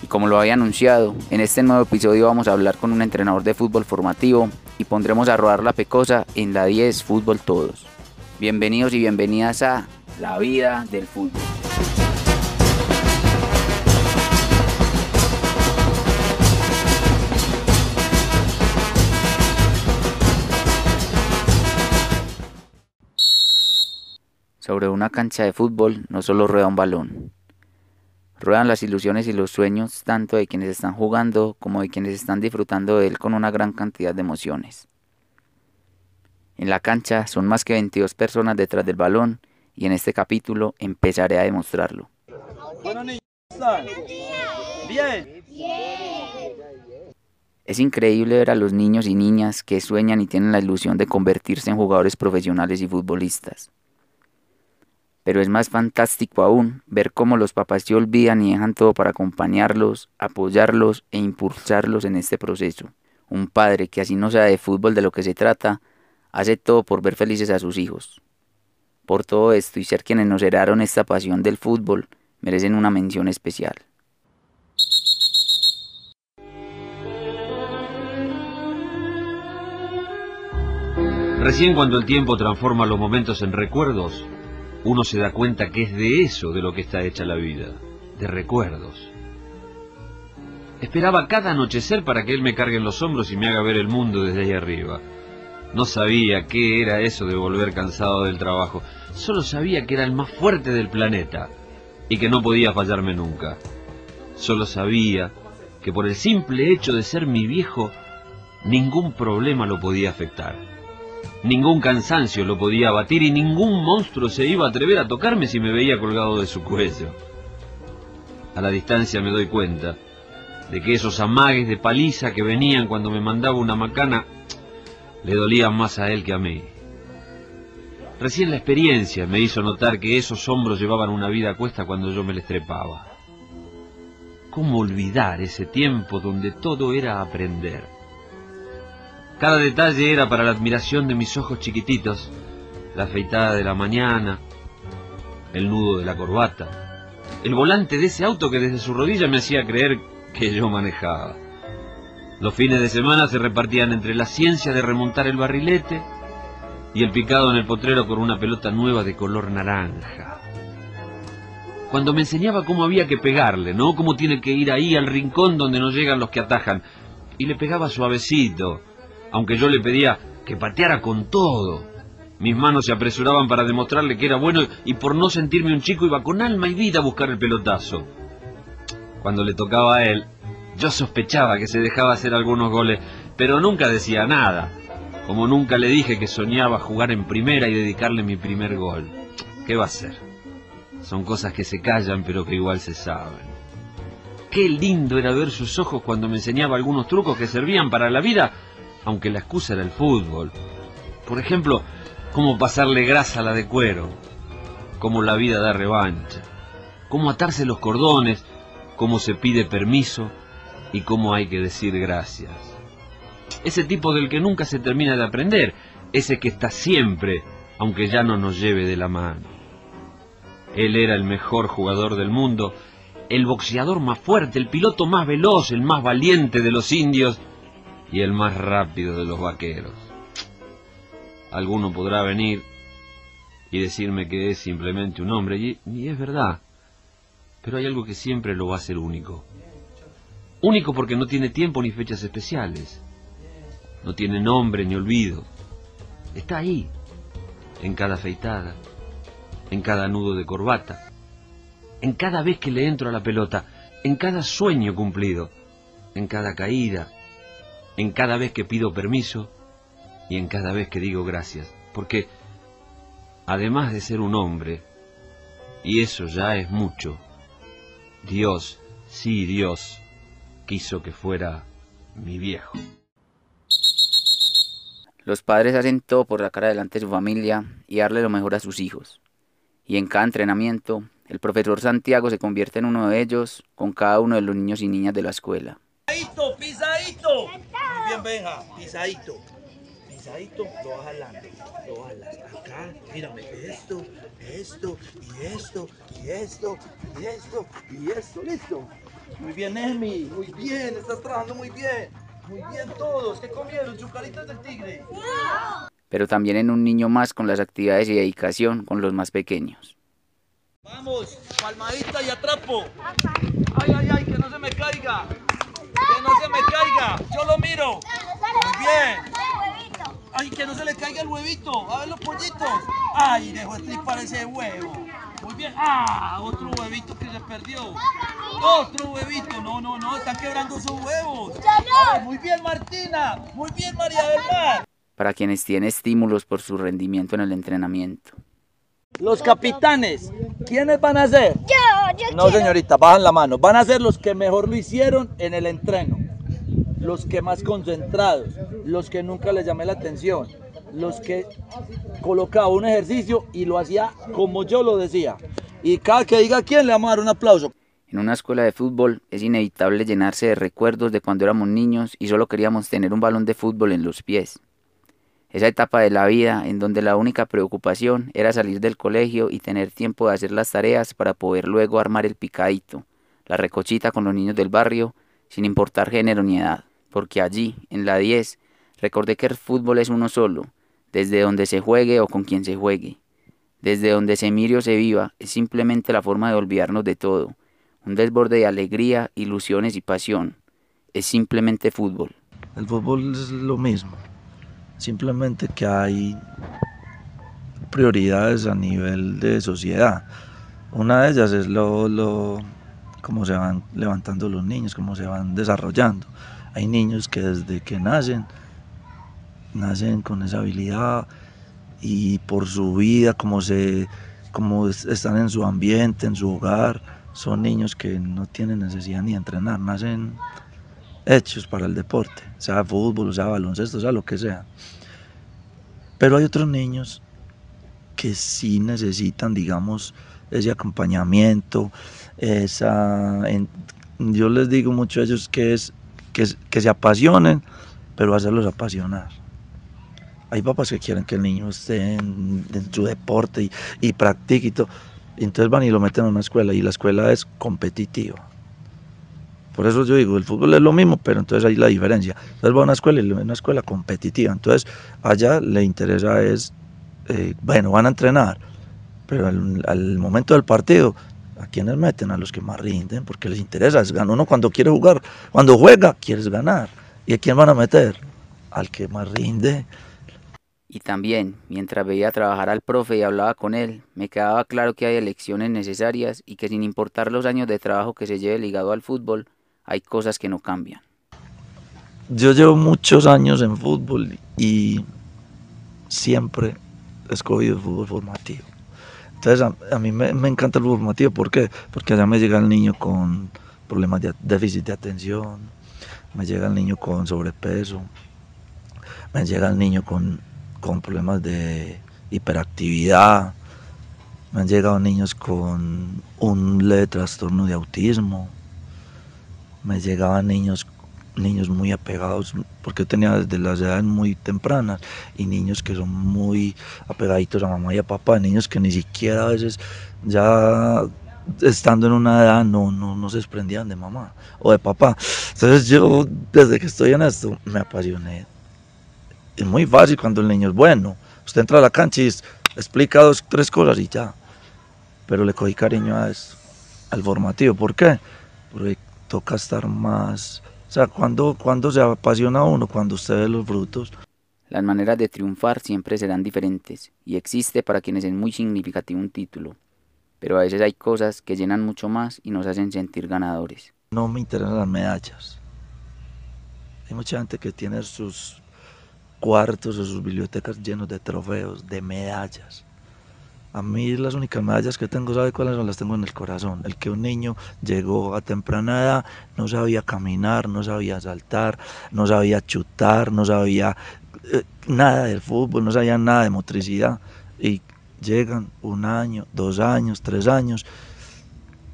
Y como lo había anunciado, en este nuevo episodio vamos a hablar con un entrenador de fútbol formativo y pondremos a rodar la pecosa en la 10 Fútbol Todos. Bienvenidos y bienvenidas a La Vida del Fútbol. Sobre una cancha de fútbol no solo rueda un balón, ruedan las ilusiones y los sueños tanto de quienes están jugando como de quienes están disfrutando de él con una gran cantidad de emociones. En la cancha son más que 22 personas detrás del balón y en este capítulo empezaré a demostrarlo. Bien. Es increíble ver a los niños y niñas que sueñan y tienen la ilusión de convertirse en jugadores profesionales y futbolistas. Pero es más fantástico aún ver cómo los papás se olvidan y dejan todo para acompañarlos, apoyarlos e impulsarlos en este proceso. Un padre que así no sea de fútbol de lo que se trata, hace todo por ver felices a sus hijos. Por todo esto y ser quienes nos heredaron esta pasión del fútbol, merecen una mención especial. Recién cuando el tiempo transforma los momentos en recuerdos, uno se da cuenta que es de eso de lo que está hecha la vida, de recuerdos. Esperaba cada anochecer para que él me cargue en los hombros y me haga ver el mundo desde ahí arriba. No sabía qué era eso de volver cansado del trabajo, solo sabía que era el más fuerte del planeta y que no podía fallarme nunca. Solo sabía que por el simple hecho de ser mi viejo, ningún problema lo podía afectar. Ningún cansancio lo podía abatir y ningún monstruo se iba a atrever a tocarme si me veía colgado de su cuello. A la distancia me doy cuenta de que esos amagues de paliza que venían cuando me mandaba una macana le dolían más a él que a mí. Recién la experiencia me hizo notar que esos hombros llevaban una vida a cuesta cuando yo me les trepaba. ¿Cómo olvidar ese tiempo donde todo era aprender? Cada detalle era para la admiración de mis ojos chiquititos, la afeitada de la mañana, el nudo de la corbata, el volante de ese auto que desde su rodilla me hacía creer que yo manejaba. Los fines de semana se repartían entre la ciencia de remontar el barrilete y el picado en el potrero con una pelota nueva de color naranja. Cuando me enseñaba cómo había que pegarle, ¿no? Cómo tiene que ir ahí al rincón donde no llegan los que atajan. Y le pegaba suavecito, aunque yo le pedía que pateara con todo. Mis manos se apresuraban para demostrarle que era bueno y por no sentirme un chico iba con alma y vida a buscar el pelotazo. Cuando le tocaba a él, yo sospechaba que se dejaba hacer algunos goles, pero nunca decía nada, como nunca le dije que soñaba jugar en primera y dedicarle mi primer gol. ¿Qué va a ser? Son cosas que se callan pero que igual se saben. Qué lindo era ver sus ojos cuando me enseñaba algunos trucos que servían para la vida aunque la excusa era el fútbol. Por ejemplo, cómo pasarle grasa a la de cuero, cómo la vida da revancha, cómo atarse los cordones, cómo se pide permiso y cómo hay que decir gracias. Ese tipo del que nunca se termina de aprender, ese que está siempre, aunque ya no nos lleve de la mano. Él era el mejor jugador del mundo, el boxeador más fuerte, el piloto más veloz, el más valiente de los indios y el más rápido de los vaqueros. Alguno podrá venir y decirme que es simplemente un hombre, y, y, es verdad, pero hay algo que siempre lo va a hacer único. Único porque no tiene tiempo ni fechas especiales, no tiene nombre ni olvido, está ahí, en cada afeitada, en cada nudo de corbata, en cada vez que le entro a la pelota, en cada sueño cumplido, en cada caída, en cada vez que pido permiso y en cada vez que digo gracias, porque además de ser un hombre, y eso ya es mucho, Dios, sí Dios, quiso que fuera mi viejo. Los padres hacen todo por sacar adelante a su familia y darle lo mejor a sus hijos. Y en cada entrenamiento, el profesor Santiago se convierte en uno de ellos con cada uno de los niños y niñas de la escuela. Bien, Benja, pisadito. Pisadito, lo vas jalando. Lo jalas acá, mírame, esto, esto, y esto, y esto, y esto, y esto, listo. Muy bien, Emi, muy bien, estás trabajando muy bien. Muy bien todos, ¿qué comieron? ¿Chucaritas del tigre? Pero también en un niño más con las actividades y dedicación con los más pequeños. Vamos, palmadita y atrapo. Ay, ay, ay, que no se me caiga. Se me caiga. Yo lo miro. Muy bien. Ay, que no se le caiga el huevito. A ver los pollitos. Ay, dejó estripar ese huevo. Muy bien. Ah, otro huevito que se perdió. Otro huevito. No, no, no. Están quebrando esos huevos. A ver, muy bien, Martina. Muy bien, María del Mar. Para quienes tienen estímulos por su rendimiento en el entrenamiento. Los capitanes, ¿quiénes van a ser? Yo, yo No, señorita, bajan la mano. Van a ser los que mejor lo hicieron en el entreno. Los que más concentrados. Los que nunca les llamé la atención. Los que colocaba un ejercicio y lo hacía como yo lo decía. Y cada que diga quién, le vamos a dar un aplauso. En una escuela de fútbol es inevitable llenarse de recuerdos de cuando éramos niños y solo queríamos tener un balón de fútbol en los pies. Esa etapa de la vida en donde la única preocupación era salir del colegio y tener tiempo de hacer las tareas para poder luego armar el picadito, la recochita con los niños del barrio, sin importar género ni edad, porque allí, en la 10, recordé que el fútbol es uno solo, desde donde se juegue o con quien se juegue. Desde donde se mire o se viva, es simplemente la forma de olvidarnos de todo, un desborde de alegría, ilusiones y pasión. Es simplemente fútbol. El fútbol es lo mismo, simplemente que hay prioridades a nivel de sociedad. Una de ellas es lo, lo cómo se van levantando los niños, cómo se van desarrollando. Hay niños que desde que nacen, nacen con esa habilidad y por su vida, como, se, como están en su ambiente, en su hogar, son niños que no tienen necesidad ni de entrenar, nacen hechos para el deporte, sea fútbol, sea baloncesto, sea lo que sea. Pero hay otros niños que sí necesitan, digamos, ese acompañamiento, esa, yo les digo mucho a ellos que es que, se apasionen, pero hacerlos apasionar. Hay papás que quieren que el niño esté en, su deporte y, y practique y todo. Entonces van y lo meten a una escuela y la escuela es competitiva. Por eso yo digo, el fútbol es lo mismo, pero entonces hay la diferencia. Entonces va a una escuela y una escuela competitiva. Entonces allá le interesa es, eh, bueno, van a entrenar, pero al, momento del partido, ¿a quiénes meten? A los que más rinden, porque les interesa. Es. Uno cuando quiere jugar, cuando juega, quieres ganar. ¿Y a quién van a meter? Al que más rinde. Y también, mientras veía trabajar al profe y hablaba con él, me quedaba claro que hay elecciones necesarias y que sin importar los años de trabajo que se lleve ligado al fútbol, hay cosas que no cambian. Yo llevo muchos años en fútbol y siempre he escogido el fútbol formativo. Entonces a, mí me, encanta el formativo, ¿por qué? Porque allá me llega el niño con problemas de déficit de atención, me llega el niño con sobrepeso, me llega el niño con, con problemas de hiperactividad, me han llegado niños con un leve trastorno de autismo, me llegaban niños niños muy apegados, porque tenía desde las edades muy tempranas, y niños que son muy apegaditos a mamá y a papá, niños que ni siquiera a veces ya estando en una edad no, no, no se desprendían de mamá o de papá. Entonces yo desde que estoy en esto me apasioné. Es muy fácil cuando el niño es bueno. Usted entra a la cancha y explica dos, tres cosas y ya. Pero le cogí cariño a esto, al formativo. ¿Por qué? Porque toca estar más... O sea, cuando, cuando se apasiona uno, cuando usted ve los frutos. Las maneras de triunfar siempre serán diferentes y existe para quienes es muy significativo un título, pero a veces hay cosas que llenan mucho más y nos hacen sentir ganadores. No me interesan las medallas. Hay mucha gente que tiene sus cuartos o sus bibliotecas llenos de trofeos, de medallas. A mí las únicas medallas que tengo, ¿sabe cuáles son? Las tengo en el corazón. El que un niño llegó a temprana edad, no sabía caminar, no sabía saltar, no sabía chutar, no sabía eh, nada del fútbol, no sabía nada de motricidad. Y llegan un año, dos años, tres años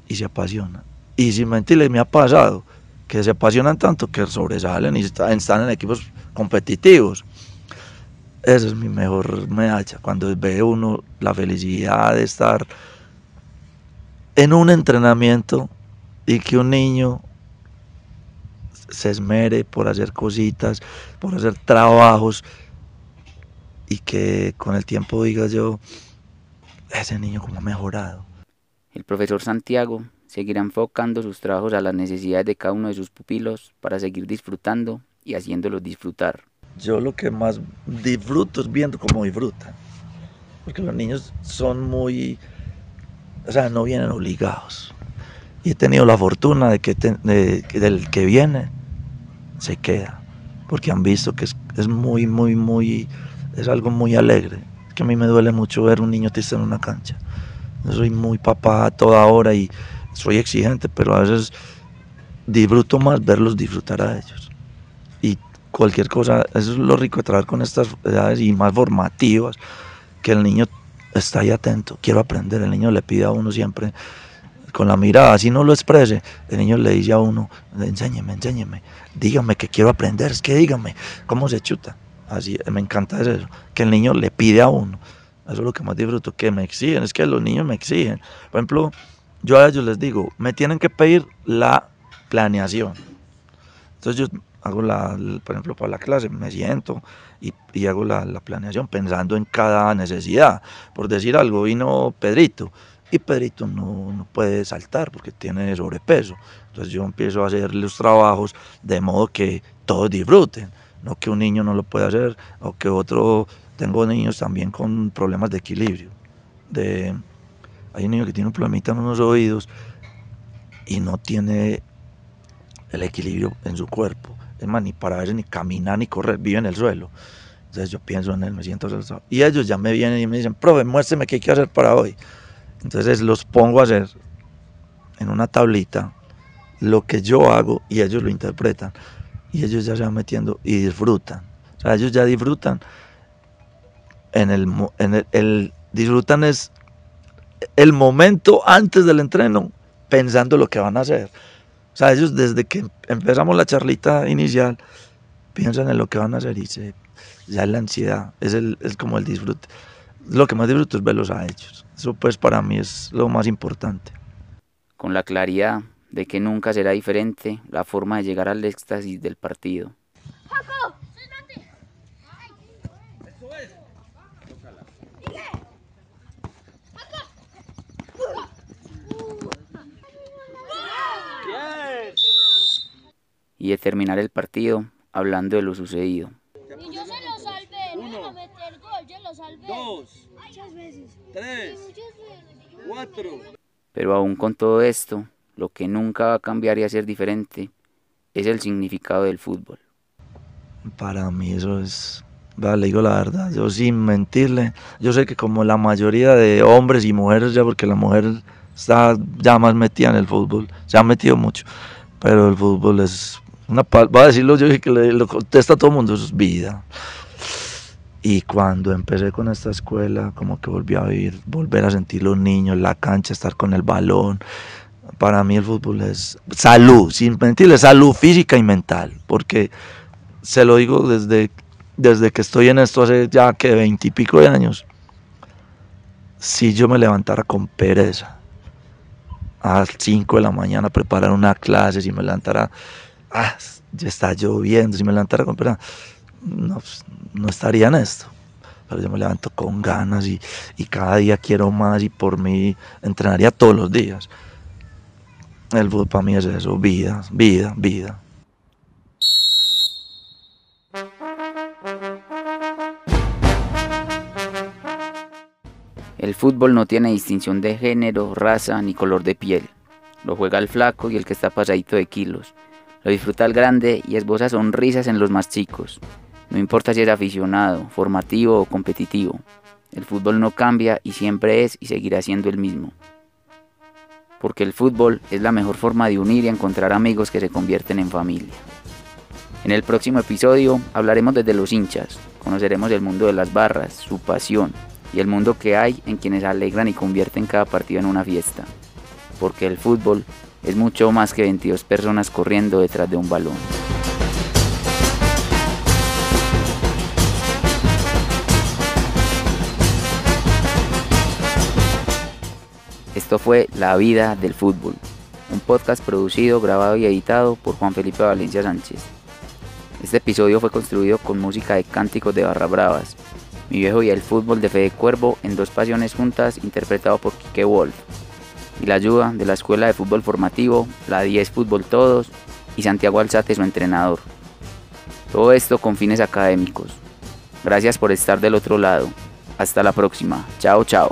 y se apasionan. Y sin mentirles, me ha pasado que se apasionan tanto que sobresalen y están en equipos competitivos. Esa es mi mejor medalla, cuando ve uno la felicidad de estar en un entrenamiento y que un niño se esmere por hacer cositas, por hacer trabajos y que con el tiempo diga yo, ese niño como ha mejorado. El profesor Santiago seguirá enfocando sus trabajos a las necesidades de cada uno de sus pupilos para seguir disfrutando y haciéndolos disfrutar. Yo lo que más disfruto es viendo cómo disfrutan, porque los niños son muy, o sea, no vienen obligados. Y he tenido la fortuna de que, del que viene se queda, porque han visto que es, es muy, muy, muy, es algo muy alegre que a mí me duele mucho ver un niño triste en una cancha. Yo soy muy papá a toda hora y soy exigente, pero a veces disfruto más verlos disfrutar a ellos. Cualquier cosa, eso es lo rico de trabajar con estas edades y más formativas, que el niño está ahí atento, quiero aprender, el niño le pide a uno siempre con la mirada, así no lo exprese, el niño le dice a uno, enséñeme, enséñeme, dígame que quiero aprender, es que dígame, ¿cómo se chuta? Así, me encanta eso, que el niño le pide a uno. Eso es lo que más disfruto, que me exigen, es que los niños me exigen. Por ejemplo, yo a ellos les digo, me tienen que pedir la planeación. Entonces yo hago la, por ejemplo, para la clase, me siento y, hago la, la, planeación pensando en cada necesidad. Por decir algo, vino Pedrito y Pedrito no, no puede saltar porque tiene sobrepeso. Entonces yo empiezo a hacer los trabajos de modo que todos disfruten no que un niño no lo pueda hacer, o que otro, tengo niños también con problemas de equilibrio. De, hay un niño que tiene un problemita en unos oídos y no tiene el equilibrio en su cuerpo. Es más, ni para ver, ni caminar, ni correr, vive en el suelo. Entonces yo pienso en él, me siento Y ellos ya me vienen y me dicen, profe, muéstrame qué hay que hacer para hoy. Entonces los pongo a hacer en una tablita lo que yo hago y ellos lo interpretan y ellos ya se van metiendo y disfrutan. O sea, ellos ya disfrutan. En el, en el, disfrutan es el momento antes del entreno pensando lo que van a hacer. O sea, ellos desde que empezamos la charlita inicial piensan en lo que van a hacer y se, ya es la ansiedad, es, el, es como el disfrute. Lo que más disfruto es verlos a ellos. Eso pues para mí es lo más importante. Con la claridad de que nunca será diferente la forma de llegar al éxtasis del partido. Y de terminar el partido hablando de lo sucedido. Y yo se lo salvé, no meter gol, yo lo salvé. Dos, muchas veces, tres, cuatro. Pero aún con todo esto, lo que nunca va a cambiar y a ser diferente es el significado del fútbol. Para mí eso es, le digo la verdad, yo sin mentirle, yo sé que como la mayoría de hombres y mujeres, ya porque la mujer está ya más metida en el fútbol, se ha metido mucho, pero el fútbol es una, va a decirlo yo que le, lo contesta a todo el mundo, eso es vida. Y cuando empecé con esta escuela, como que volví a vivir, volver a sentir los niños, la cancha, estar con el balón, Para mí el fútbol es salud, sin mentirle, salud física y mental, porque se lo digo desde, desde que estoy en esto hace ya que veintipico de años. Si yo me levantara con pereza a las 5 de la mañana a preparar una clase, si me levantara, ah, ya está lloviendo, si me levantara con pereza, no, pues, no estaría en esto pero yo me levanto con ganas y, y, cada día quiero más y por mí entrenaría todos los días. El fútbol para mí es eso, vida, vida, vida. El fútbol no tiene distinción de género, raza ni color de piel. Lo juega el flaco y el que está pasadito de kilos. Lo disfruta el grande y esboza sonrisas en los más chicos. No importa si es aficionado, formativo o competitivo. El fútbol no cambia y siempre es y seguirá siendo el mismo. Porque el fútbol es la mejor forma de unir y encontrar amigos que se convierten en familia. En el próximo episodio hablaremos desde los hinchas, conoceremos el mundo de las barras, su pasión y el mundo que hay en quienes alegran y convierten cada partido en una fiesta. Porque el fútbol es mucho más que 22 personas corriendo detrás de un balón. Esto fue La vida del fútbol, un podcast producido, grabado y editado por Juan Felipe Valencia Sánchez. Este episodio fue construido con música de cánticos de Barra Bravas, Mi viejo y el fútbol de Fede Cuervo en dos pasiones juntas, interpretado por Quique Wolf, y la ayuda de la Escuela de Fútbol Formativo, la 10 Fútbol Todos y Santiago Alzate, su entrenador. Todo esto con fines académicos. Gracias por estar del otro lado. Hasta la próxima. Chao, chao.